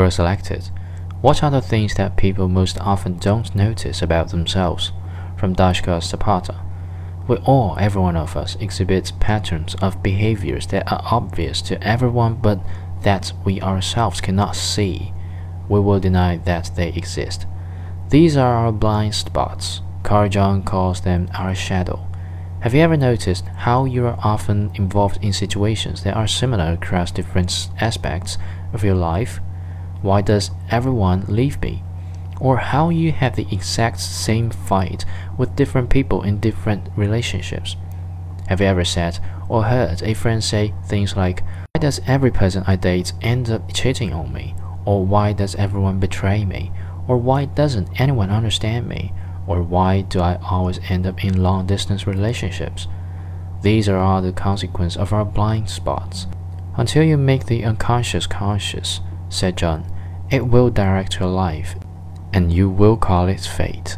were selected. What are the things that people most often don't notice about themselves? From Dashka Zapata. We all, every one of us, exhibits patterns of behaviors that are obvious to everyone but that we ourselves cannot see. We will deny that they exist. These are our blind spots. Carl Jung calls them our shadow. Have you ever noticed how you are often involved in situations that are similar across different aspects of your life? Why does everyone leave me? or how you have the exact same fight with different people in different relationships. Have you ever said or heard a friend say things like, Why does every person I date end up cheating on me? Or why does everyone betray me? Or why doesn't anyone understand me? Or why do I always end up in long distance relationships? These are all the consequences of our blind spots. Until you make the unconscious conscious, said Jung, it will direct your life and you will call it fate.